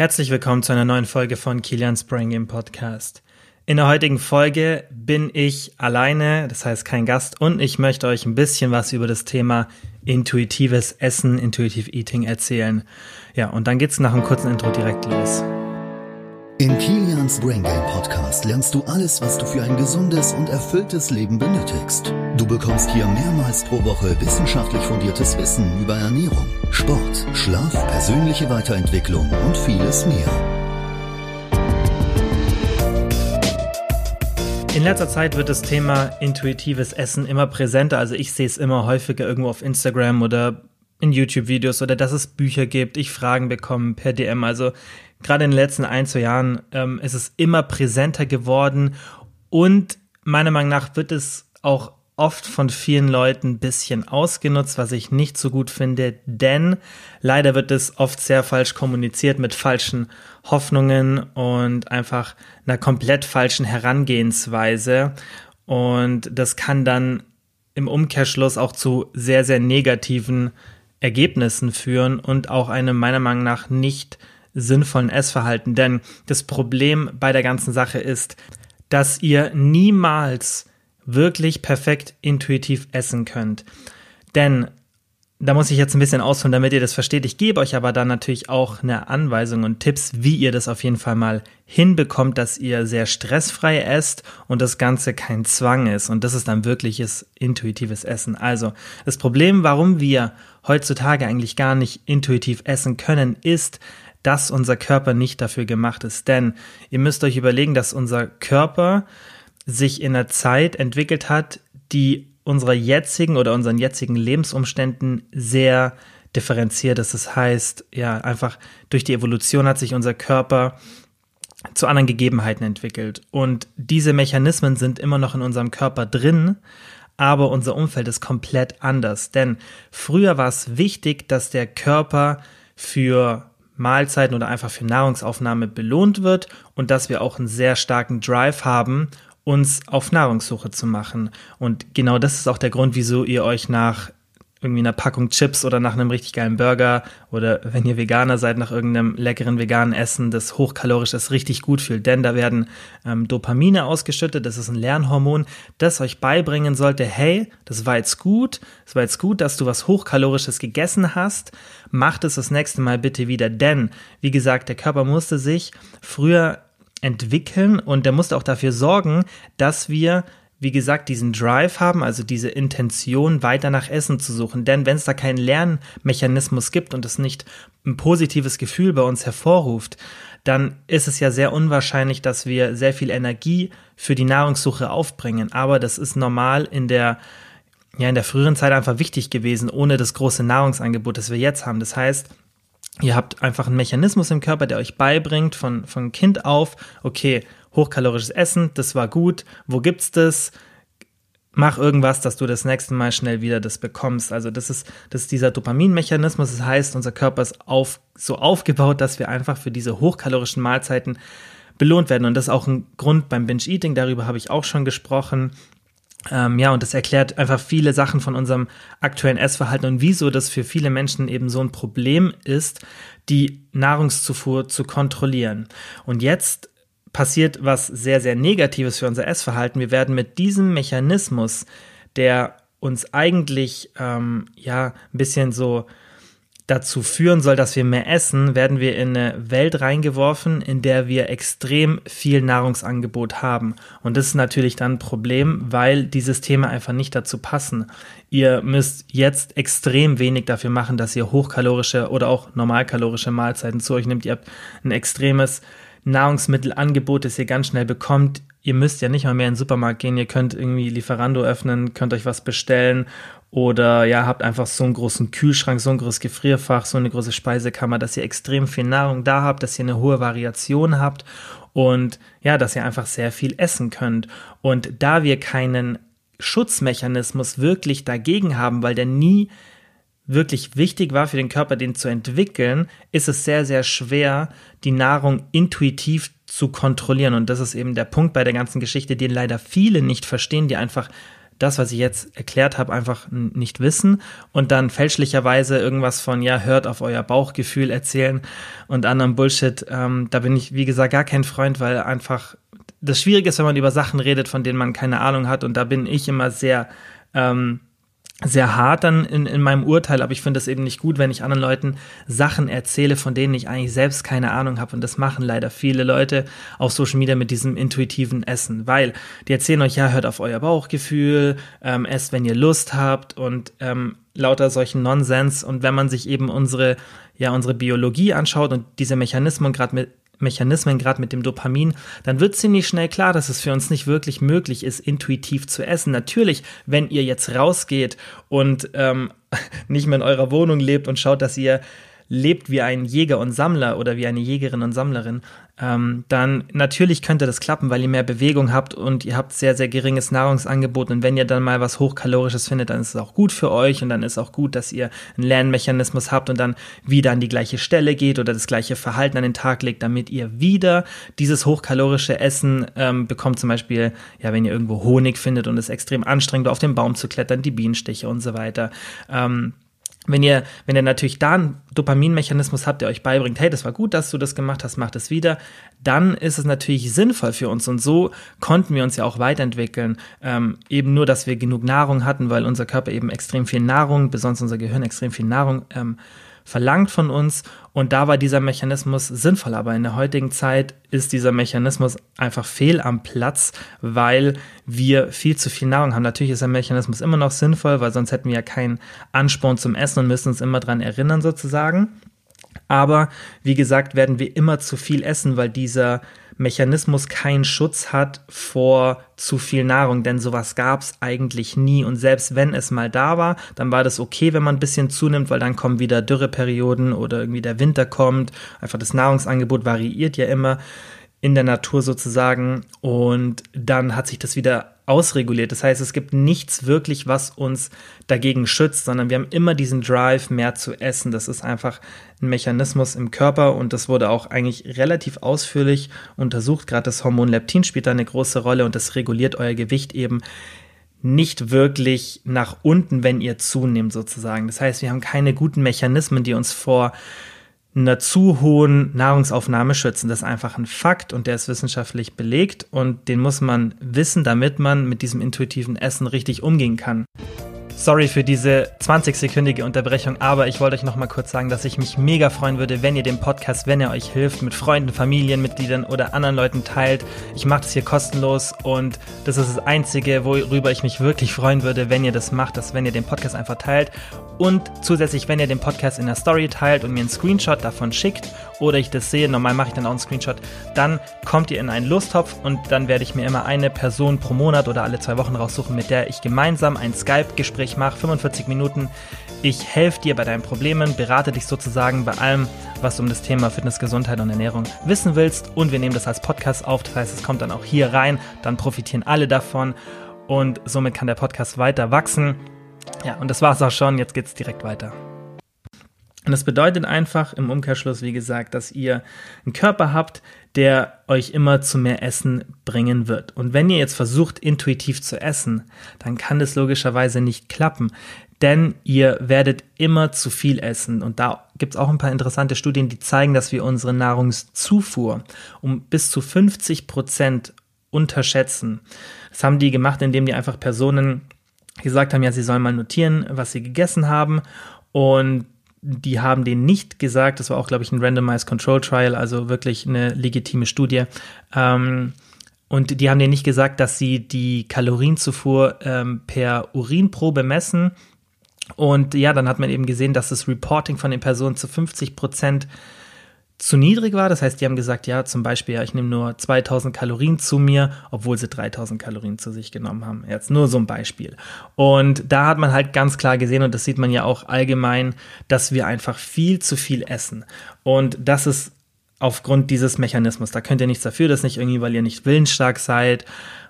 Herzlich willkommen zu einer neuen Folge von Kilians Brain Game Podcast. In der heutigen Folge bin ich alleine, das heißt kein Gast, und ich möchte euch ein bisschen was über das Thema intuitives Essen, Intuitive Eating erzählen. Ja, und dann geht's nach einem kurzen Intro direkt los. In Kilians Brain Game Podcast lernst du alles, was du für ein gesundes und erfülltes Leben benötigst. Du bekommst hier mehrmals pro Woche wissenschaftlich fundiertes Wissen über Ernährung, Sport, Schlaf, persönliche Weiterentwicklung und vieles mehr. In letzter Zeit wird das Thema intuitives Essen immer präsenter. Also ich sehe es immer häufiger irgendwo auf Instagram oder in YouTube-Videos oder dass es Bücher gibt, ich Fragen bekomme per DM. Also gerade in den letzten ein, zwei Jahren ähm, ist es immer präsenter geworden und meiner Meinung nach wird es auch oft von vielen Leuten ein bisschen ausgenutzt, was ich nicht so gut finde, denn leider wird es oft sehr falsch kommuniziert mit falschen Hoffnungen und einfach einer komplett falschen Herangehensweise. Und das kann dann im Umkehrschluss auch zu sehr, sehr negativen Ergebnissen führen und auch einem meiner Meinung nach nicht sinnvollen Essverhalten. Denn das Problem bei der ganzen Sache ist, dass ihr niemals wirklich perfekt intuitiv essen könnt. Denn da muss ich jetzt ein bisschen ausholen, damit ihr das versteht. Ich gebe euch aber dann natürlich auch eine Anweisung und Tipps, wie ihr das auf jeden Fall mal hinbekommt, dass ihr sehr stressfrei esst und das Ganze kein Zwang ist. Und das ist dann wirkliches intuitives Essen. Also, das Problem, warum wir heutzutage eigentlich gar nicht intuitiv essen können, ist, dass unser Körper nicht dafür gemacht ist. Denn ihr müsst euch überlegen, dass unser Körper sich in einer Zeit entwickelt hat, die unserer jetzigen oder unseren jetzigen Lebensumständen sehr differenziert ist. Das heißt, ja, einfach durch die Evolution hat sich unser Körper zu anderen Gegebenheiten entwickelt. Und diese Mechanismen sind immer noch in unserem Körper drin, aber unser Umfeld ist komplett anders. Denn früher war es wichtig, dass der Körper für Mahlzeiten oder einfach für Nahrungsaufnahme belohnt wird und dass wir auch einen sehr starken Drive haben, uns auf Nahrungssuche zu machen. Und genau das ist auch der Grund, wieso ihr euch nach irgendwie einer Packung Chips oder nach einem richtig geilen Burger oder wenn ihr Veganer seid, nach irgendeinem leckeren veganen Essen, das hochkalorisch ist, richtig gut fühlt. Denn da werden ähm, Dopamine ausgeschüttet, das ist ein Lernhormon, das euch beibringen sollte, hey, das war jetzt gut, es war jetzt gut, dass du was Hochkalorisches gegessen hast, macht es das nächste Mal bitte wieder. Denn, wie gesagt, der Körper musste sich früher entwickeln und der musste auch dafür sorgen, dass wir wie gesagt, diesen Drive haben, also diese Intention, weiter nach Essen zu suchen. Denn wenn es da keinen Lernmechanismus gibt und es nicht ein positives Gefühl bei uns hervorruft, dann ist es ja sehr unwahrscheinlich, dass wir sehr viel Energie für die Nahrungssuche aufbringen. Aber das ist normal in der ja, in der früheren Zeit einfach wichtig gewesen, ohne das große Nahrungsangebot, das wir jetzt haben. Das heißt, Ihr habt einfach einen Mechanismus im Körper, der euch beibringt von, von Kind auf, okay, hochkalorisches Essen, das war gut, wo gibt's das? Mach irgendwas, dass du das nächste Mal schnell wieder das bekommst. Also das ist, das ist dieser Dopaminmechanismus. Das heißt, unser Körper ist auf, so aufgebaut, dass wir einfach für diese hochkalorischen Mahlzeiten belohnt werden. Und das ist auch ein Grund beim Binge-Eating, darüber habe ich auch schon gesprochen. Ähm, ja, und das erklärt einfach viele Sachen von unserem aktuellen Essverhalten und wieso das für viele Menschen eben so ein Problem ist, die Nahrungszufuhr zu kontrollieren. Und jetzt passiert was sehr, sehr Negatives für unser Essverhalten. Wir werden mit diesem Mechanismus, der uns eigentlich ähm, ja ein bisschen so dazu führen soll, dass wir mehr essen, werden wir in eine Welt reingeworfen, in der wir extrem viel Nahrungsangebot haben. Und das ist natürlich dann ein Problem, weil die Systeme einfach nicht dazu passen. Ihr müsst jetzt extrem wenig dafür machen, dass ihr hochkalorische oder auch normalkalorische Mahlzeiten zu euch nehmt. Ihr habt ein extremes Nahrungsmittelangebot, das ihr ganz schnell bekommt. Ihr müsst ja nicht mal mehr in den Supermarkt gehen, ihr könnt irgendwie Lieferando öffnen, könnt euch was bestellen oder ja, habt einfach so einen großen Kühlschrank, so ein großes Gefrierfach, so eine große Speisekammer, dass ihr extrem viel Nahrung da habt, dass ihr eine hohe Variation habt und ja, dass ihr einfach sehr viel essen könnt. Und da wir keinen Schutzmechanismus wirklich dagegen haben, weil der nie wirklich wichtig war für den Körper, den zu entwickeln, ist es sehr, sehr schwer, die Nahrung intuitiv zu kontrollieren. Und das ist eben der Punkt bei der ganzen Geschichte, den leider viele nicht verstehen, die einfach das, was ich jetzt erklärt habe, einfach nicht wissen und dann fälschlicherweise irgendwas von, ja, hört auf euer Bauchgefühl erzählen und anderem Bullshit. Ähm, da bin ich, wie gesagt, gar kein Freund, weil einfach das Schwierige ist, wenn man über Sachen redet, von denen man keine Ahnung hat und da bin ich immer sehr, ähm, sehr hart dann in, in meinem Urteil, aber ich finde es eben nicht gut, wenn ich anderen Leuten Sachen erzähle, von denen ich eigentlich selbst keine Ahnung habe. Und das machen leider viele Leute auf Social Media mit diesem intuitiven Essen, weil die erzählen euch, ja, hört auf euer Bauchgefühl, ähm, esst, wenn ihr Lust habt und ähm, lauter solchen Nonsens. Und wenn man sich eben unsere, ja, unsere Biologie anschaut und diese Mechanismen gerade mit Mechanismen, gerade mit dem Dopamin, dann wird ziemlich schnell klar, dass es für uns nicht wirklich möglich ist, intuitiv zu essen. Natürlich, wenn ihr jetzt rausgeht und ähm, nicht mehr in eurer Wohnung lebt und schaut, dass ihr lebt wie ein Jäger und Sammler oder wie eine Jägerin und Sammlerin, ähm, dann natürlich könnte das klappen, weil ihr mehr Bewegung habt und ihr habt sehr, sehr geringes Nahrungsangebot. Und wenn ihr dann mal was Hochkalorisches findet, dann ist es auch gut für euch und dann ist auch gut, dass ihr einen Lernmechanismus habt und dann wieder an die gleiche Stelle geht oder das gleiche Verhalten an den Tag legt, damit ihr wieder dieses hochkalorische Essen ähm, bekommt. Zum Beispiel, ja, wenn ihr irgendwo Honig findet und es extrem anstrengend auf den Baum zu klettern, die Bienenstiche und so weiter. Ähm, wenn ihr, wenn ihr natürlich da einen Dopaminmechanismus habt, der euch beibringt, hey, das war gut, dass du das gemacht hast, mach das wieder, dann ist es natürlich sinnvoll für uns. Und so konnten wir uns ja auch weiterentwickeln. Ähm, eben nur, dass wir genug Nahrung hatten, weil unser Körper eben extrem viel Nahrung, besonders unser Gehirn extrem viel Nahrung ähm, verlangt von uns. Und da war dieser Mechanismus sinnvoll. Aber in der heutigen Zeit ist dieser Mechanismus einfach fehl am Platz, weil wir viel zu viel Nahrung haben. Natürlich ist der Mechanismus immer noch sinnvoll, weil sonst hätten wir ja keinen Ansporn zum Essen und müssen uns immer dran erinnern sozusagen. Aber wie gesagt, werden wir immer zu viel essen, weil dieser Mechanismus keinen Schutz hat vor zu viel Nahrung, denn sowas gab es eigentlich nie. Und selbst wenn es mal da war, dann war das okay, wenn man ein bisschen zunimmt, weil dann kommen wieder Dürreperioden oder irgendwie der Winter kommt. Einfach das Nahrungsangebot variiert ja immer in der Natur sozusagen und dann hat sich das wieder ausreguliert. Das heißt, es gibt nichts wirklich, was uns dagegen schützt, sondern wir haben immer diesen Drive, mehr zu essen. Das ist einfach ein Mechanismus im Körper und das wurde auch eigentlich relativ ausführlich untersucht. Gerade das Hormon Leptin spielt da eine große Rolle und das reguliert euer Gewicht eben nicht wirklich nach unten, wenn ihr zunehmt sozusagen. Das heißt, wir haben keine guten Mechanismen, die uns vor einer zu hohen Nahrungsaufnahme schützen. Das ist einfach ein Fakt und der ist wissenschaftlich belegt und den muss man wissen, damit man mit diesem intuitiven Essen richtig umgehen kann. Sorry für diese 20-sekündige Unterbrechung, aber ich wollte euch noch mal kurz sagen, dass ich mich mega freuen würde, wenn ihr den Podcast, wenn er euch hilft, mit Freunden, Familienmitgliedern oder anderen Leuten teilt. Ich mache das hier kostenlos und das ist das Einzige, worüber ich mich wirklich freuen würde, wenn ihr das macht, dass wenn ihr den Podcast einfach teilt und zusätzlich, wenn ihr den Podcast in der Story teilt und mir einen Screenshot davon schickt oder ich das sehe, normal mache ich dann auch einen Screenshot, dann kommt ihr in einen Lostopf und dann werde ich mir immer eine Person pro Monat oder alle zwei Wochen raussuchen, mit der ich gemeinsam ein Skype-Gespräch mache, 45 Minuten. Ich helfe dir bei deinen Problemen, berate dich sozusagen bei allem, was du um das Thema Fitness, Gesundheit und Ernährung wissen willst und wir nehmen das als Podcast auf, das heißt, es kommt dann auch hier rein, dann profitieren alle davon und somit kann der Podcast weiter wachsen. Ja, und das war's auch schon, jetzt geht's direkt weiter. Und das bedeutet einfach im Umkehrschluss, wie gesagt, dass ihr einen Körper habt, der euch immer zu mehr Essen bringen wird. Und wenn ihr jetzt versucht, intuitiv zu essen, dann kann das logischerweise nicht klappen, denn ihr werdet immer zu viel essen. Und da gibt es auch ein paar interessante Studien, die zeigen, dass wir unsere Nahrungszufuhr um bis zu 50 Prozent unterschätzen. Das haben die gemacht, indem die einfach Personen gesagt haben, ja, sie sollen mal notieren, was sie gegessen haben. Und die haben denen nicht gesagt, das war auch, glaube ich, ein Randomized Control Trial, also wirklich eine legitime Studie. Ähm, und die haben denen nicht gesagt, dass sie die Kalorienzufuhr ähm, per Urinprobe messen. Und ja, dann hat man eben gesehen, dass das Reporting von den Personen zu 50 Prozent zu niedrig war. Das heißt, die haben gesagt, ja, zum Beispiel, ja, ich nehme nur 2000 Kalorien zu mir, obwohl sie 3000 Kalorien zu sich genommen haben. Jetzt nur so ein Beispiel. Und da hat man halt ganz klar gesehen, und das sieht man ja auch allgemein, dass wir einfach viel zu viel essen. Und das ist aufgrund dieses Mechanismus. Da könnt ihr nichts dafür, das nicht irgendwie, weil ihr nicht willensstark seid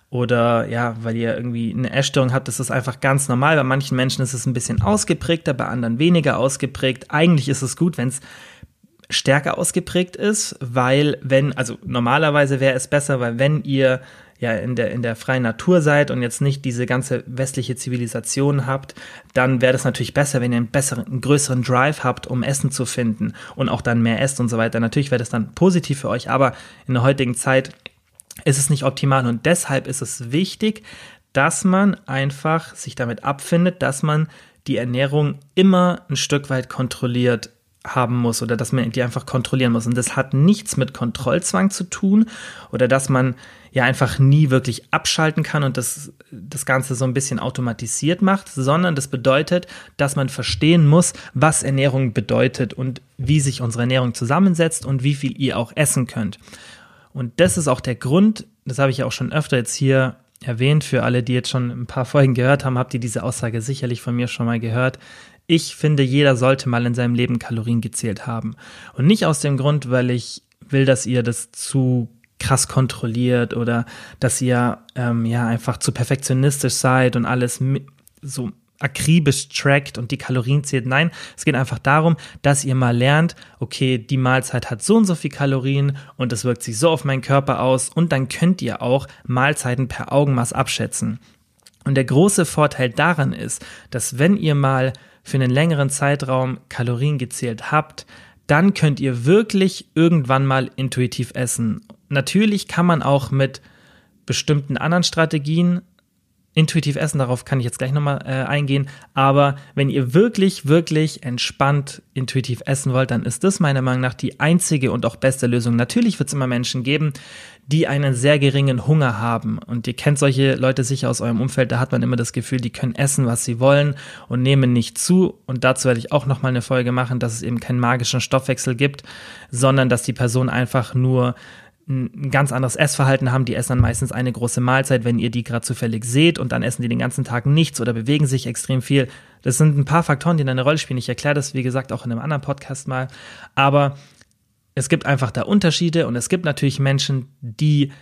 oder ja, weil ihr irgendwie eine Essstörung habt, das ist einfach ganz normal. Bei manchen Menschen ist es ein bisschen ausgeprägter, bei anderen weniger ausgeprägt. Eigentlich ist es gut, wenn es stärker ausgeprägt ist, weil wenn, also normalerweise wäre es besser, weil wenn ihr ja in der, in der freien Natur seid und jetzt nicht diese ganze westliche Zivilisation habt, dann wäre das natürlich besser, wenn ihr einen besseren, einen größeren Drive habt, um Essen zu finden und auch dann mehr esst und so weiter. Natürlich wäre das dann positiv für euch, aber in der heutigen Zeit ist es nicht optimal und deshalb ist es wichtig, dass man einfach sich damit abfindet, dass man die Ernährung immer ein Stück weit kontrolliert haben muss oder dass man die einfach kontrollieren muss. Und das hat nichts mit Kontrollzwang zu tun oder dass man ja einfach nie wirklich abschalten kann und das, das Ganze so ein bisschen automatisiert macht, sondern das bedeutet, dass man verstehen muss, was Ernährung bedeutet und wie sich unsere Ernährung zusammensetzt und wie viel ihr auch essen könnt. Und das ist auch der Grund, das habe ich ja auch schon öfter jetzt hier erwähnt, für alle, die jetzt schon ein paar Folgen gehört haben, habt ihr diese Aussage sicherlich von mir schon mal gehört. Ich finde, jeder sollte mal in seinem Leben Kalorien gezählt haben. Und nicht aus dem Grund, weil ich will, dass ihr das zu krass kontrolliert oder dass ihr ähm, ja einfach zu perfektionistisch seid und alles so akribisch trackt und die Kalorien zählt. Nein, es geht einfach darum, dass ihr mal lernt, okay, die Mahlzeit hat so und so viel Kalorien und es wirkt sich so auf meinen Körper aus und dann könnt ihr auch Mahlzeiten per Augenmaß abschätzen. Und der große Vorteil daran ist, dass wenn ihr mal für einen längeren Zeitraum Kalorien gezählt habt, dann könnt ihr wirklich irgendwann mal intuitiv essen. Natürlich kann man auch mit bestimmten anderen Strategien intuitiv essen, darauf kann ich jetzt gleich nochmal äh, eingehen. Aber wenn ihr wirklich, wirklich entspannt intuitiv essen wollt, dann ist das meiner Meinung nach die einzige und auch beste Lösung. Natürlich wird es immer Menschen geben, die einen sehr geringen Hunger haben. Und ihr kennt solche Leute sicher aus eurem Umfeld, da hat man immer das Gefühl, die können essen, was sie wollen und nehmen nicht zu. Und dazu werde ich auch nochmal eine Folge machen, dass es eben keinen magischen Stoffwechsel gibt, sondern dass die Person einfach nur ein ganz anderes Essverhalten haben. Die essen dann meistens eine große Mahlzeit, wenn ihr die gerade zufällig seht und dann essen die den ganzen Tag nichts oder bewegen sich extrem viel. Das sind ein paar Faktoren, die eine Rolle spielen. Ich erkläre das, wie gesagt, auch in einem anderen Podcast mal. Aber es gibt einfach da Unterschiede und es gibt natürlich Menschen, die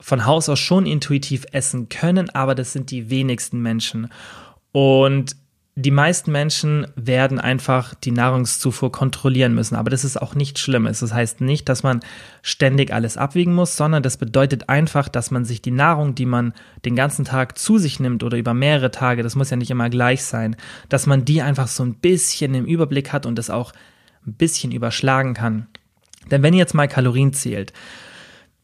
von Haus aus schon intuitiv essen können, aber das sind die wenigsten Menschen. Und die meisten Menschen werden einfach die Nahrungszufuhr kontrollieren müssen, aber das ist auch nichts Schlimmes. Das heißt nicht, dass man ständig alles abwiegen muss, sondern das bedeutet einfach, dass man sich die Nahrung, die man den ganzen Tag zu sich nimmt oder über mehrere Tage, das muss ja nicht immer gleich sein, dass man die einfach so ein bisschen im Überblick hat und das auch ein bisschen überschlagen kann. Denn wenn ihr jetzt mal Kalorien zählt,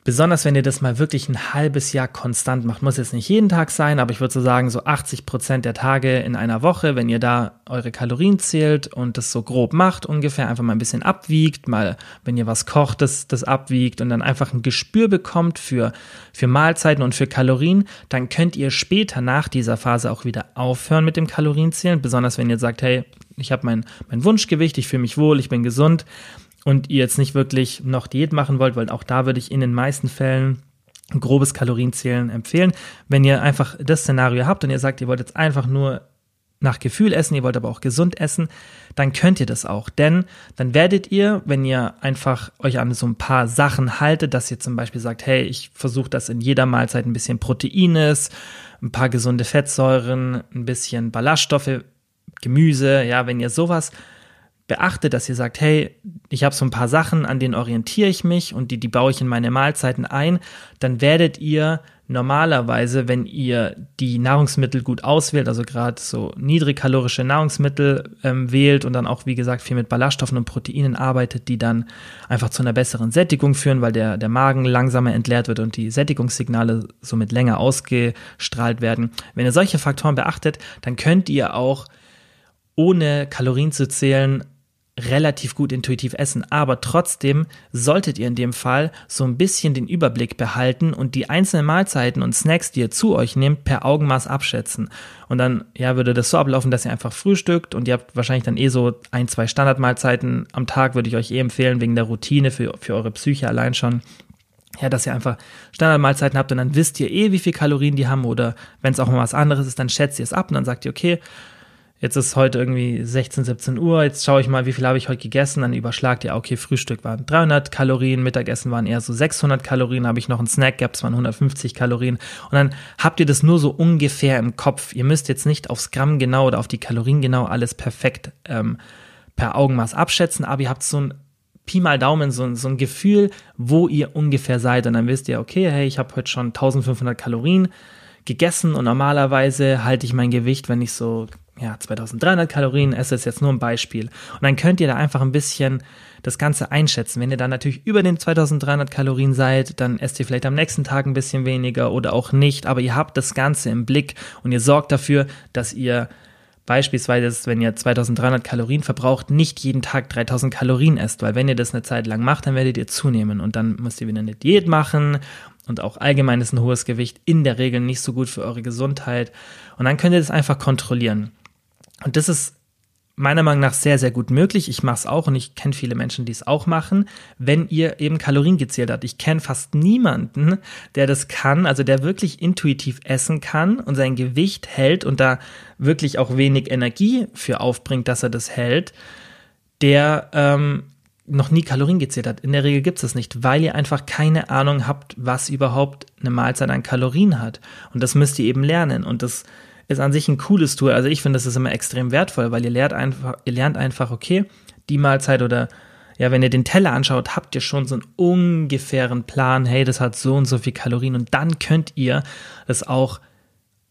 Besonders wenn ihr das mal wirklich ein halbes Jahr konstant macht. Muss jetzt nicht jeden Tag sein, aber ich würde so sagen, so 80 Prozent der Tage in einer Woche, wenn ihr da eure Kalorien zählt und das so grob macht, ungefähr einfach mal ein bisschen abwiegt, mal, wenn ihr was kocht, das, das abwiegt und dann einfach ein Gespür bekommt für, für Mahlzeiten und für Kalorien, dann könnt ihr später nach dieser Phase auch wieder aufhören mit dem Kalorienzählen. Besonders wenn ihr sagt, hey, ich habe mein, mein Wunschgewicht, ich fühle mich wohl, ich bin gesund und ihr jetzt nicht wirklich noch Diät machen wollt, weil auch da würde ich in den meisten Fällen grobes Kalorienzählen empfehlen. Wenn ihr einfach das Szenario habt und ihr sagt, ihr wollt jetzt einfach nur nach Gefühl essen, ihr wollt aber auch gesund essen, dann könnt ihr das auch. Denn dann werdet ihr, wenn ihr einfach euch an so ein paar Sachen haltet, dass ihr zum Beispiel sagt, hey, ich versuche das in jeder Mahlzeit ein bisschen Proteines, ein paar gesunde Fettsäuren, ein bisschen Ballaststoffe, Gemüse, ja, wenn ihr sowas beachtet, dass ihr sagt, hey, ich habe so ein paar Sachen, an denen orientiere ich mich und die, die baue ich in meine Mahlzeiten ein, dann werdet ihr normalerweise, wenn ihr die Nahrungsmittel gut auswählt, also gerade so niedrigkalorische Nahrungsmittel ähm, wählt und dann auch, wie gesagt, viel mit Ballaststoffen und Proteinen arbeitet, die dann einfach zu einer besseren Sättigung führen, weil der, der Magen langsamer entleert wird und die Sättigungssignale somit länger ausgestrahlt werden. Wenn ihr solche Faktoren beachtet, dann könnt ihr auch ohne Kalorien zu zählen relativ gut intuitiv essen. Aber trotzdem solltet ihr in dem Fall so ein bisschen den Überblick behalten und die einzelnen Mahlzeiten und Snacks, die ihr zu euch nehmt, per Augenmaß abschätzen. Und dann, ja, würde das so ablaufen, dass ihr einfach frühstückt und ihr habt wahrscheinlich dann eh so ein, zwei Standardmahlzeiten am Tag, würde ich euch eh empfehlen, wegen der Routine für, für eure Psyche allein schon. Ja, dass ihr einfach Standardmahlzeiten habt und dann wisst ihr eh, wie viel Kalorien die haben oder wenn es auch mal was anderes ist, dann schätzt ihr es ab und dann sagt ihr, okay, Jetzt ist heute irgendwie 16, 17 Uhr. Jetzt schaue ich mal, wie viel habe ich heute gegessen. Dann überschlagt ihr, okay, Frühstück waren 300 Kalorien, Mittagessen waren eher so 600 Kalorien. Habe ich noch einen Snack gehabt, es waren 150 Kalorien. Und dann habt ihr das nur so ungefähr im Kopf. Ihr müsst jetzt nicht aufs Gramm genau oder auf die Kalorien genau alles perfekt ähm, per Augenmaß abschätzen, aber ihr habt so ein Pi mal Daumen so, so ein Gefühl, wo ihr ungefähr seid. Und dann wisst ihr, okay, hey, ich habe heute schon 1500 Kalorien gegessen und normalerweise halte ich mein Gewicht, wenn ich so ja, 2300 Kalorien esse, ist jetzt nur ein Beispiel. Und dann könnt ihr da einfach ein bisschen das Ganze einschätzen. Wenn ihr dann natürlich über den 2300 Kalorien seid, dann esst ihr vielleicht am nächsten Tag ein bisschen weniger oder auch nicht, aber ihr habt das Ganze im Blick und ihr sorgt dafür, dass ihr Beispielsweise, wenn ihr 2300 Kalorien verbraucht, nicht jeden Tag 3000 Kalorien esst, weil wenn ihr das eine Zeit lang macht, dann werdet ihr zunehmen und dann müsst ihr wieder eine Diät machen und auch allgemein ist ein hohes Gewicht in der Regel nicht so gut für eure Gesundheit und dann könnt ihr das einfach kontrollieren. Und das ist meiner Meinung nach sehr, sehr gut möglich. Ich mache es auch und ich kenne viele Menschen, die es auch machen, wenn ihr eben Kalorien gezählt habt. Ich kenne fast niemanden, der das kann, also der wirklich intuitiv essen kann und sein Gewicht hält und da wirklich auch wenig Energie für aufbringt, dass er das hält, der ähm, noch nie Kalorien gezählt hat. In der Regel gibt es das nicht, weil ihr einfach keine Ahnung habt, was überhaupt eine Mahlzeit an Kalorien hat. Und das müsst ihr eben lernen. Und das ist an sich ein cooles Tool. Also ich finde, das ist immer extrem wertvoll, weil ihr lernt einfach, ihr lernt einfach, okay, die Mahlzeit oder ja, wenn ihr den Teller anschaut, habt ihr schon so einen ungefähren Plan, hey, das hat so und so viel Kalorien und dann könnt ihr das auch,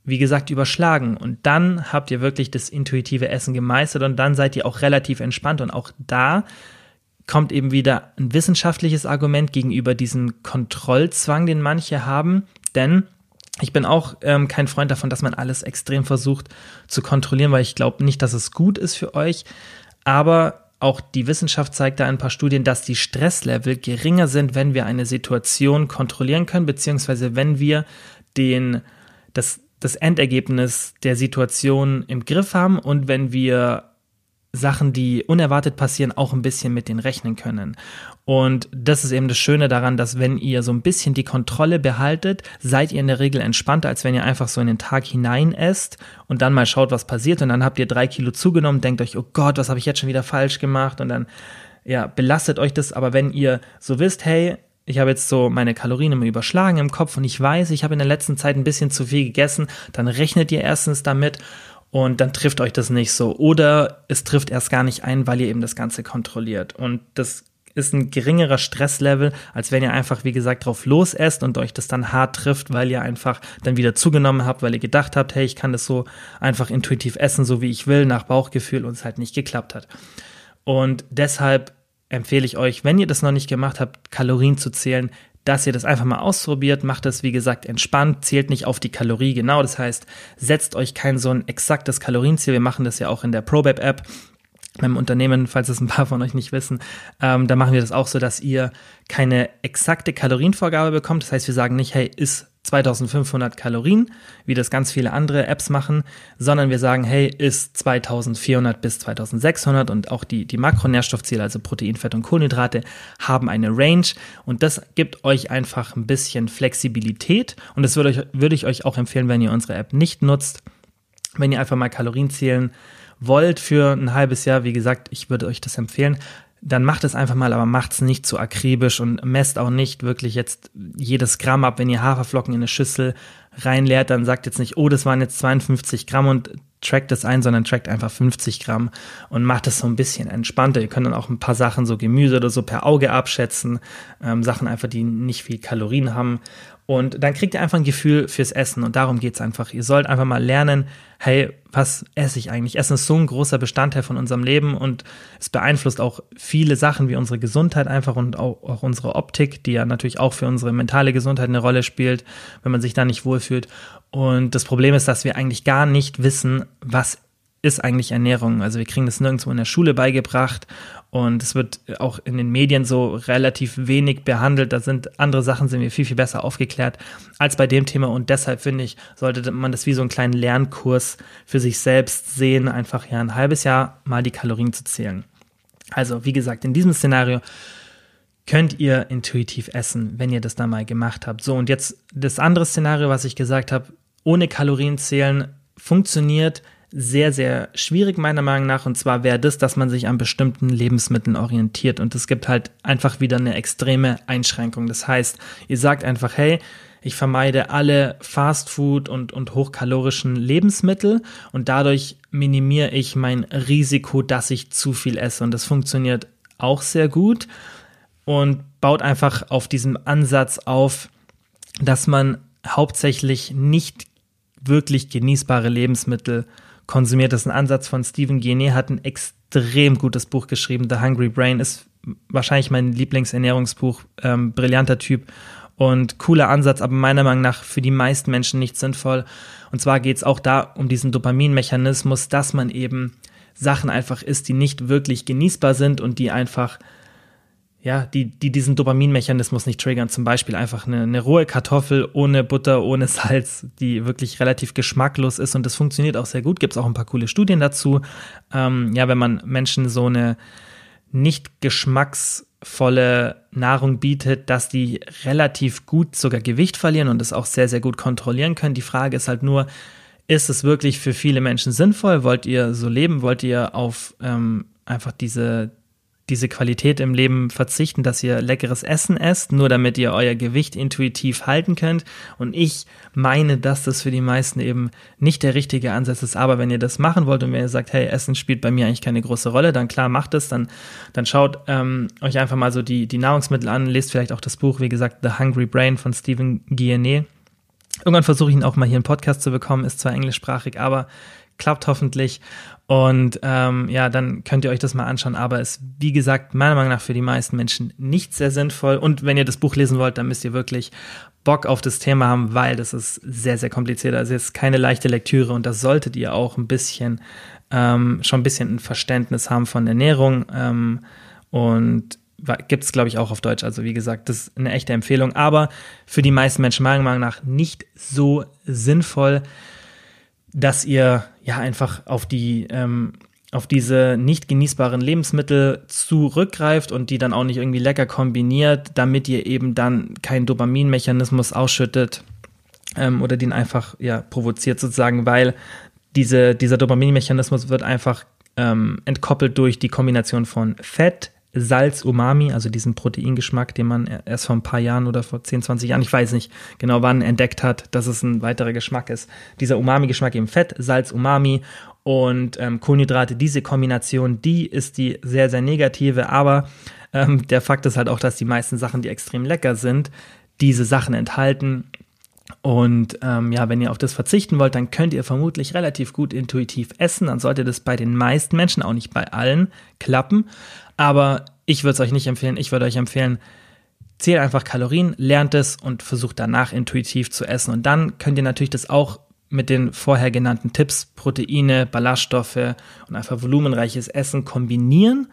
wie gesagt, überschlagen. Und dann habt ihr wirklich das intuitive Essen gemeistert und dann seid ihr auch relativ entspannt. Und auch da kommt eben wieder ein wissenschaftliches Argument gegenüber diesem Kontrollzwang, den manche haben, denn ich bin auch ähm, kein Freund davon, dass man alles extrem versucht zu kontrollieren, weil ich glaube nicht, dass es gut ist für euch. Aber auch die Wissenschaft zeigt da ein paar Studien, dass die Stresslevel geringer sind, wenn wir eine Situation kontrollieren können, beziehungsweise wenn wir den, das, das Endergebnis der Situation im Griff haben und wenn wir Sachen, die unerwartet passieren, auch ein bisschen mit denen rechnen können. Und das ist eben das Schöne daran, dass wenn ihr so ein bisschen die Kontrolle behaltet, seid ihr in der Regel entspannter, als wenn ihr einfach so in den Tag hinein esst und dann mal schaut, was passiert und dann habt ihr drei Kilo zugenommen, denkt euch, oh Gott, was habe ich jetzt schon wieder falsch gemacht und dann ja, belastet euch das. Aber wenn ihr so wisst, hey, ich habe jetzt so meine Kalorien immer überschlagen im Kopf und ich weiß, ich habe in der letzten Zeit ein bisschen zu viel gegessen, dann rechnet ihr erstens damit und dann trifft euch das nicht so. Oder es trifft erst gar nicht ein, weil ihr eben das Ganze kontrolliert. Und das ist ein geringerer Stresslevel, als wenn ihr einfach, wie gesagt, drauf losesst und euch das dann hart trifft, weil ihr einfach dann wieder zugenommen habt, weil ihr gedacht habt, hey, ich kann das so einfach intuitiv essen, so wie ich will, nach Bauchgefühl und es halt nicht geklappt hat. Und deshalb empfehle ich euch, wenn ihr das noch nicht gemacht habt, Kalorien zu zählen, dass ihr das einfach mal ausprobiert, macht das wie gesagt entspannt, zählt nicht auf die Kalorie genau, das heißt, setzt euch kein so ein exaktes Kalorienziel, wir machen das ja auch in der ProBab App, beim Unternehmen, falls es ein paar von euch nicht wissen, ähm, da machen wir das auch so, dass ihr keine exakte Kalorienvorgabe bekommt. Das heißt, wir sagen nicht, hey, isst 2500 Kalorien, wie das ganz viele andere Apps machen, sondern wir sagen, hey, ist 2400 bis 2600 und auch die, die Makronährstoffziele, also Protein, Fett und Kohlenhydrate, haben eine Range und das gibt euch einfach ein bisschen Flexibilität und das würde, euch, würde ich euch auch empfehlen, wenn ihr unsere App nicht nutzt, wenn ihr einfach mal Kalorien zählen wollt für ein halbes Jahr, wie gesagt, ich würde euch das empfehlen, dann macht es einfach mal, aber macht es nicht zu akribisch und messt auch nicht wirklich jetzt jedes Gramm ab. Wenn ihr Haferflocken in eine Schüssel reinleert, dann sagt jetzt nicht, oh, das waren jetzt 52 Gramm und trackt es ein, sondern trackt einfach 50 Gramm und macht es so ein bisschen entspannter. Ihr könnt dann auch ein paar Sachen, so Gemüse oder so per Auge abschätzen, ähm, Sachen einfach, die nicht viel Kalorien haben und dann kriegt ihr einfach ein Gefühl fürs Essen und darum geht's einfach. Ihr sollt einfach mal lernen, hey, was esse ich eigentlich? Essen ist so ein großer Bestandteil von unserem Leben und es beeinflusst auch viele Sachen wie unsere Gesundheit einfach und auch, auch unsere Optik, die ja natürlich auch für unsere mentale Gesundheit eine Rolle spielt, wenn man sich da nicht wohlfühlt. Und das Problem ist, dass wir eigentlich gar nicht wissen, was ist eigentlich Ernährung. Also wir kriegen das nirgendwo in der Schule beigebracht und es wird auch in den Medien so relativ wenig behandelt. Da sind andere Sachen, sind wir viel, viel besser aufgeklärt als bei dem Thema. Und deshalb finde ich, sollte man das wie so einen kleinen Lernkurs für sich selbst sehen, einfach ja ein halbes Jahr mal die Kalorien zu zählen. Also, wie gesagt, in diesem Szenario könnt ihr intuitiv essen, wenn ihr das da mal gemacht habt. So, und jetzt das andere Szenario, was ich gesagt habe, ohne Kalorien zählen funktioniert sehr, sehr schwierig meiner Meinung nach. Und zwar wäre das, dass man sich an bestimmten Lebensmitteln orientiert. Und es gibt halt einfach wieder eine extreme Einschränkung. Das heißt, ihr sagt einfach, hey, ich vermeide alle Fastfood und, und hochkalorischen Lebensmittel und dadurch minimiere ich mein Risiko, dass ich zu viel esse. Und das funktioniert auch sehr gut und baut einfach auf diesem Ansatz auf, dass man hauptsächlich nicht wirklich genießbare Lebensmittel konsumiert. Ist ein Ansatz von Stephen Guyenet, hat ein extrem gutes Buch geschrieben. The Hungry Brain ist wahrscheinlich mein Lieblingsernährungsbuch. Ähm, brillanter Typ und cooler Ansatz, aber meiner Meinung nach für die meisten Menschen nicht sinnvoll. Und zwar geht es auch da um diesen Dopaminmechanismus, dass man eben Sachen einfach isst, die nicht wirklich genießbar sind und die einfach ja, die, die diesen Dopaminmechanismus nicht triggern. Zum Beispiel einfach eine, eine rohe Kartoffel ohne Butter, ohne Salz, die wirklich relativ geschmacklos ist und das funktioniert auch sehr gut. Gibt es auch ein paar coole Studien dazu. Ähm, ja, wenn man Menschen so eine nicht geschmacksvolle Nahrung bietet, dass die relativ gut sogar Gewicht verlieren und das auch sehr, sehr gut kontrollieren können. Die Frage ist halt nur, ist es wirklich für viele Menschen sinnvoll? Wollt ihr so leben? Wollt ihr auf ähm, einfach diese, diese Qualität im Leben verzichten, dass ihr leckeres Essen esst, nur damit ihr euer Gewicht intuitiv halten könnt. Und ich meine, dass das für die meisten eben nicht der richtige Ansatz ist. Aber wenn ihr das machen wollt und wenn ihr sagt, hey, Essen spielt bei mir eigentlich keine große Rolle, dann klar, macht es. Dann, dann schaut ähm, euch einfach mal so die, die Nahrungsmittel an, lest vielleicht auch das Buch, wie gesagt, The Hungry Brain von Stephen Guyenet. Irgendwann versuche ich ihn auch mal hier einen Podcast zu bekommen, ist zwar englischsprachig, aber klappt hoffentlich. Und ähm, ja, dann könnt ihr euch das mal anschauen. Aber ist, wie gesagt, meiner Meinung nach für die meisten Menschen nicht sehr sinnvoll. Und wenn ihr das Buch lesen wollt, dann müsst ihr wirklich Bock auf das Thema haben, weil das ist sehr, sehr kompliziert. Also es ist keine leichte Lektüre und da solltet ihr auch ein bisschen, ähm, schon ein bisschen ein Verständnis haben von Ernährung. Ähm, und gibt es, glaube ich, auch auf Deutsch. Also wie gesagt, das ist eine echte Empfehlung. Aber für die meisten Menschen meiner Meinung nach nicht so sinnvoll dass ihr ja einfach auf die ähm, auf diese nicht genießbaren Lebensmittel zurückgreift und die dann auch nicht irgendwie lecker kombiniert, damit ihr eben dann keinen Dopaminmechanismus ausschüttet ähm, oder den einfach ja provoziert sozusagen, weil diese, dieser Dopaminmechanismus wird einfach ähm, entkoppelt durch die Kombination von Fett, Salz, Umami, also diesen Proteingeschmack, den man erst vor ein paar Jahren oder vor 10, 20 Jahren, ich weiß nicht genau wann, entdeckt hat, dass es ein weiterer Geschmack ist. Dieser Umami-Geschmack eben Fett, Salz, Umami und ähm, Kohlenhydrate, diese Kombination, die ist die sehr, sehr negative, aber ähm, der Fakt ist halt auch, dass die meisten Sachen, die extrem lecker sind, diese Sachen enthalten. Und ähm, ja, wenn ihr auf das verzichten wollt, dann könnt ihr vermutlich relativ gut intuitiv essen. Dann sollte das bei den meisten Menschen, auch nicht bei allen, klappen. Aber ich würde es euch nicht empfehlen. Ich würde euch empfehlen, zählt einfach Kalorien, lernt es und versucht danach intuitiv zu essen. Und dann könnt ihr natürlich das auch mit den vorher genannten Tipps, Proteine, Ballaststoffe und einfach volumenreiches Essen kombinieren.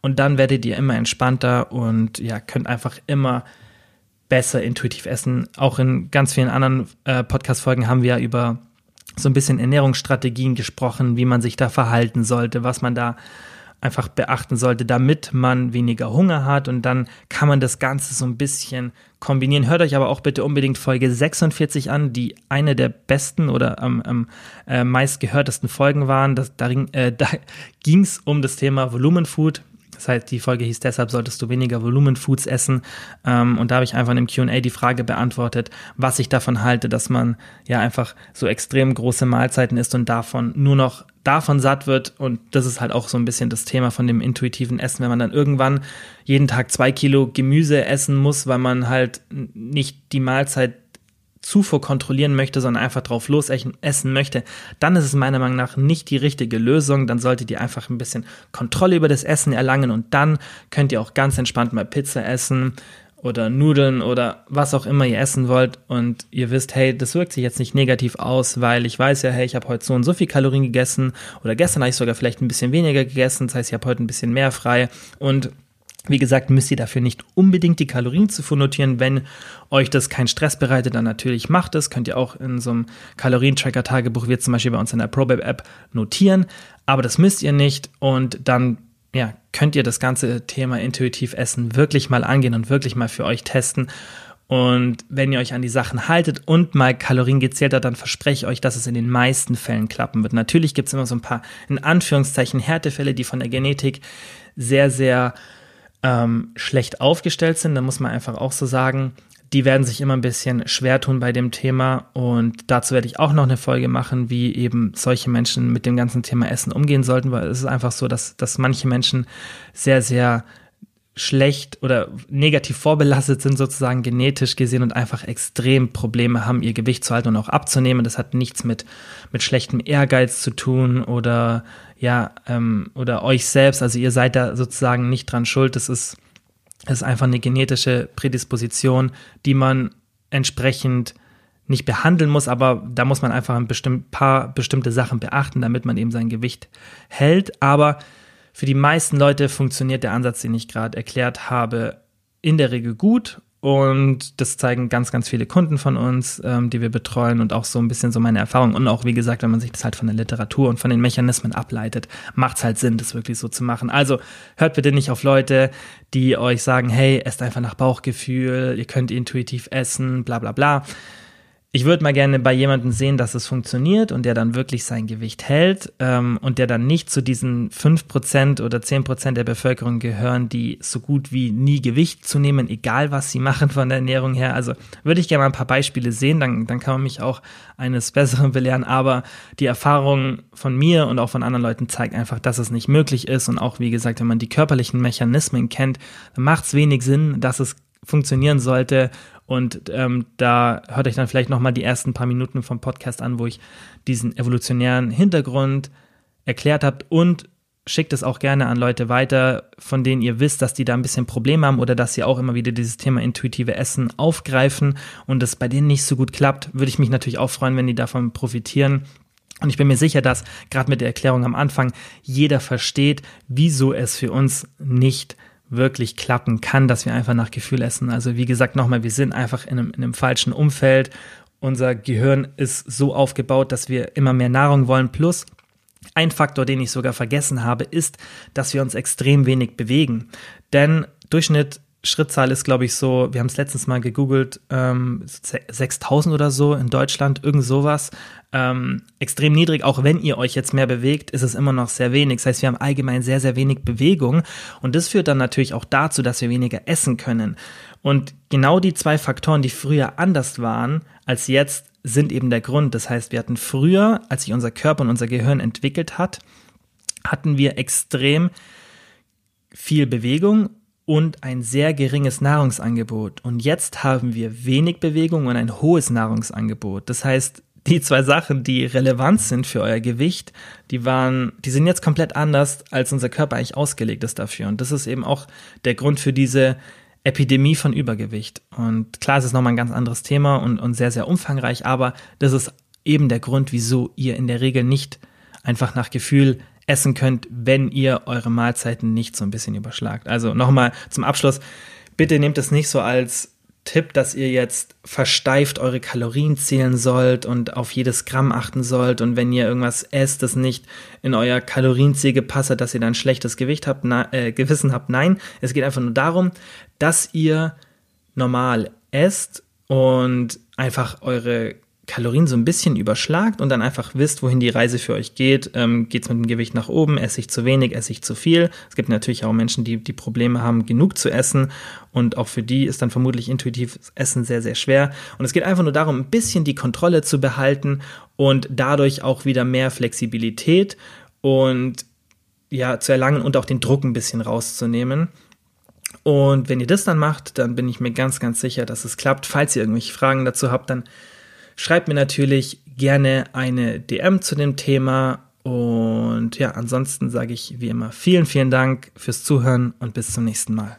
Und dann werdet ihr immer entspannter und ja, könnt einfach immer besser intuitiv essen. Auch in ganz vielen anderen äh, Podcast-Folgen haben wir ja über so ein bisschen Ernährungsstrategien gesprochen, wie man sich da verhalten sollte, was man da einfach beachten sollte, damit man weniger Hunger hat und dann kann man das Ganze so ein bisschen kombinieren. Hört euch aber auch bitte unbedingt Folge 46 an, die eine der besten oder am, am äh, meistgehörtesten Folgen waren. Das, da äh, da ging es um das Thema Volumenfood. Das heißt, die Folge hieß deshalb, solltest du weniger Volumenfoods essen. Ähm, und da habe ich einfach in dem QA die Frage beantwortet, was ich davon halte, dass man ja einfach so extrem große Mahlzeiten isst und davon nur noch davon satt wird. Und das ist halt auch so ein bisschen das Thema von dem intuitiven Essen, wenn man dann irgendwann jeden Tag zwei Kilo Gemüse essen muss, weil man halt nicht die Mahlzeit Zufuhr kontrollieren möchte, sondern einfach drauf los essen möchte, dann ist es meiner Meinung nach nicht die richtige Lösung. Dann solltet ihr einfach ein bisschen Kontrolle über das Essen erlangen und dann könnt ihr auch ganz entspannt mal Pizza essen, oder Nudeln oder was auch immer ihr essen wollt. Und ihr wisst, hey, das wirkt sich jetzt nicht negativ aus, weil ich weiß ja, hey, ich habe heute so und so viel Kalorien gegessen oder gestern habe ich sogar vielleicht ein bisschen weniger gegessen, das heißt, ich habe heute ein bisschen mehr frei. Und wie gesagt, müsst ihr dafür nicht unbedingt die Kalorien zu notieren. Wenn euch das keinen Stress bereitet, dann natürlich macht es. Könnt ihr auch in so einem Kalorientracker-Tagebuch, wie zum Beispiel bei uns in der ProBab-App, notieren. Aber das müsst ihr nicht. Und dann ja, könnt ihr das ganze Thema intuitiv essen wirklich mal angehen und wirklich mal für euch testen. Und wenn ihr euch an die Sachen haltet und mal Kalorien gezählt habt, dann verspreche ich euch, dass es in den meisten Fällen klappen wird. Natürlich gibt es immer so ein paar, in Anführungszeichen, Härtefälle, die von der Genetik sehr, sehr ähm, schlecht aufgestellt sind. Da muss man einfach auch so sagen die werden sich immer ein bisschen schwer tun bei dem Thema und dazu werde ich auch noch eine Folge machen, wie eben solche Menschen mit dem ganzen Thema Essen umgehen sollten, weil es ist einfach so, dass, dass manche Menschen sehr, sehr schlecht oder negativ vorbelastet sind sozusagen genetisch gesehen und einfach extrem Probleme haben, ihr Gewicht zu halten und auch abzunehmen. Das hat nichts mit, mit schlechtem Ehrgeiz zu tun oder ja, ähm, oder euch selbst. Also ihr seid da sozusagen nicht dran schuld. Das ist, das ist einfach eine genetische Prädisposition, die man entsprechend nicht behandeln muss, aber da muss man einfach ein bestimmt, paar bestimmte Sachen beachten, damit man eben sein Gewicht hält. Aber für die meisten Leute funktioniert der Ansatz, den ich gerade erklärt habe, in der Regel gut. Und das zeigen ganz, ganz viele Kunden von uns, ähm, die wir betreuen und auch so ein bisschen so meine Erfahrung. Und auch, wie gesagt, wenn man sich das halt von der Literatur und von den Mechanismen ableitet, macht es halt Sinn, das wirklich so zu machen. Also hört bitte nicht auf Leute, die euch sagen, hey, esst einfach nach Bauchgefühl, ihr könnt intuitiv essen, bla bla bla ich würde mal gerne bei jemandem sehen, dass es funktioniert und der dann wirklich sein Gewicht hält ähm, und der dann nicht zu diesen 5% oder 10% der Bevölkerung gehören, die so gut wie nie Gewicht zu nehmen, egal was sie machen von der Ernährung her. Also würde ich gerne mal ein paar Beispiele sehen, dann, dann kann man mich auch eines Besseren belehren. Aber die Erfahrung von mir und auch von anderen Leuten zeigt einfach, dass es nicht möglich ist. Und auch, wie gesagt, wenn man die körperlichen Mechanismen kennt, macht es wenig Sinn, dass es funktionieren sollte und ähm, da hört euch dann vielleicht nochmal die ersten paar Minuten vom Podcast an, wo ich diesen evolutionären Hintergrund erklärt habe und schickt es auch gerne an Leute weiter, von denen ihr wisst, dass die da ein bisschen Probleme haben oder dass sie auch immer wieder dieses Thema intuitive Essen aufgreifen und es bei denen nicht so gut klappt, würde ich mich natürlich auch freuen, wenn die davon profitieren. Und ich bin mir sicher, dass gerade mit der Erklärung am Anfang jeder versteht, wieso es für uns nicht wirklich klappen kann, dass wir einfach nach Gefühl essen. Also wie gesagt, nochmal, wir sind einfach in einem, in einem falschen Umfeld. Unser Gehirn ist so aufgebaut, dass wir immer mehr Nahrung wollen. Plus ein Faktor, den ich sogar vergessen habe, ist, dass wir uns extrem wenig bewegen. Denn Durchschnitt Schrittzahl ist, glaube ich, so, wir haben es letztens mal gegoogelt, ähm, 6000 oder so in Deutschland, irgend sowas. Ähm, extrem niedrig, auch wenn ihr euch jetzt mehr bewegt, ist es immer noch sehr wenig. Das heißt, wir haben allgemein sehr, sehr wenig Bewegung und das führt dann natürlich auch dazu, dass wir weniger essen können. Und genau die zwei Faktoren, die früher anders waren als jetzt, sind eben der Grund. Das heißt, wir hatten früher, als sich unser Körper und unser Gehirn entwickelt hat, hatten wir extrem viel Bewegung und ein sehr geringes Nahrungsangebot. Und jetzt haben wir wenig Bewegung und ein hohes Nahrungsangebot. Das heißt, die zwei Sachen, die relevant sind für euer Gewicht, die waren, die sind jetzt komplett anders, als unser Körper eigentlich ausgelegt ist dafür. Und das ist eben auch der Grund für diese Epidemie von Übergewicht. Und klar, es ist nochmal ein ganz anderes Thema und, und sehr, sehr umfangreich, aber das ist eben der Grund, wieso ihr in der Regel nicht einfach nach Gefühl essen könnt, wenn ihr eure Mahlzeiten nicht so ein bisschen überschlagt. Also nochmal zum Abschluss, bitte nehmt es nicht so als Tipp, dass ihr jetzt versteift eure Kalorien zählen sollt und auf jedes Gramm achten sollt und wenn ihr irgendwas esst, das nicht in euer Kalorienziel gepasst hat, dass ihr dann schlechtes Gewicht habt, na, äh, Gewissen habt. Nein, es geht einfach nur darum, dass ihr normal esst und einfach eure Kalorien so ein bisschen überschlagt und dann einfach wisst, wohin die Reise für euch geht. Ähm, geht es mit dem Gewicht nach oben? Esse ich zu wenig? Esse ich zu viel? Es gibt natürlich auch Menschen, die die Probleme haben, genug zu essen und auch für die ist dann vermutlich intuitives Essen sehr, sehr schwer. Und es geht einfach nur darum, ein bisschen die Kontrolle zu behalten und dadurch auch wieder mehr Flexibilität und ja, zu erlangen und auch den Druck ein bisschen rauszunehmen. Und wenn ihr das dann macht, dann bin ich mir ganz, ganz sicher, dass es klappt. Falls ihr irgendwelche Fragen dazu habt, dann Schreibt mir natürlich gerne eine DM zu dem Thema. Und ja, ansonsten sage ich wie immer vielen, vielen Dank fürs Zuhören und bis zum nächsten Mal.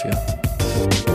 dafür.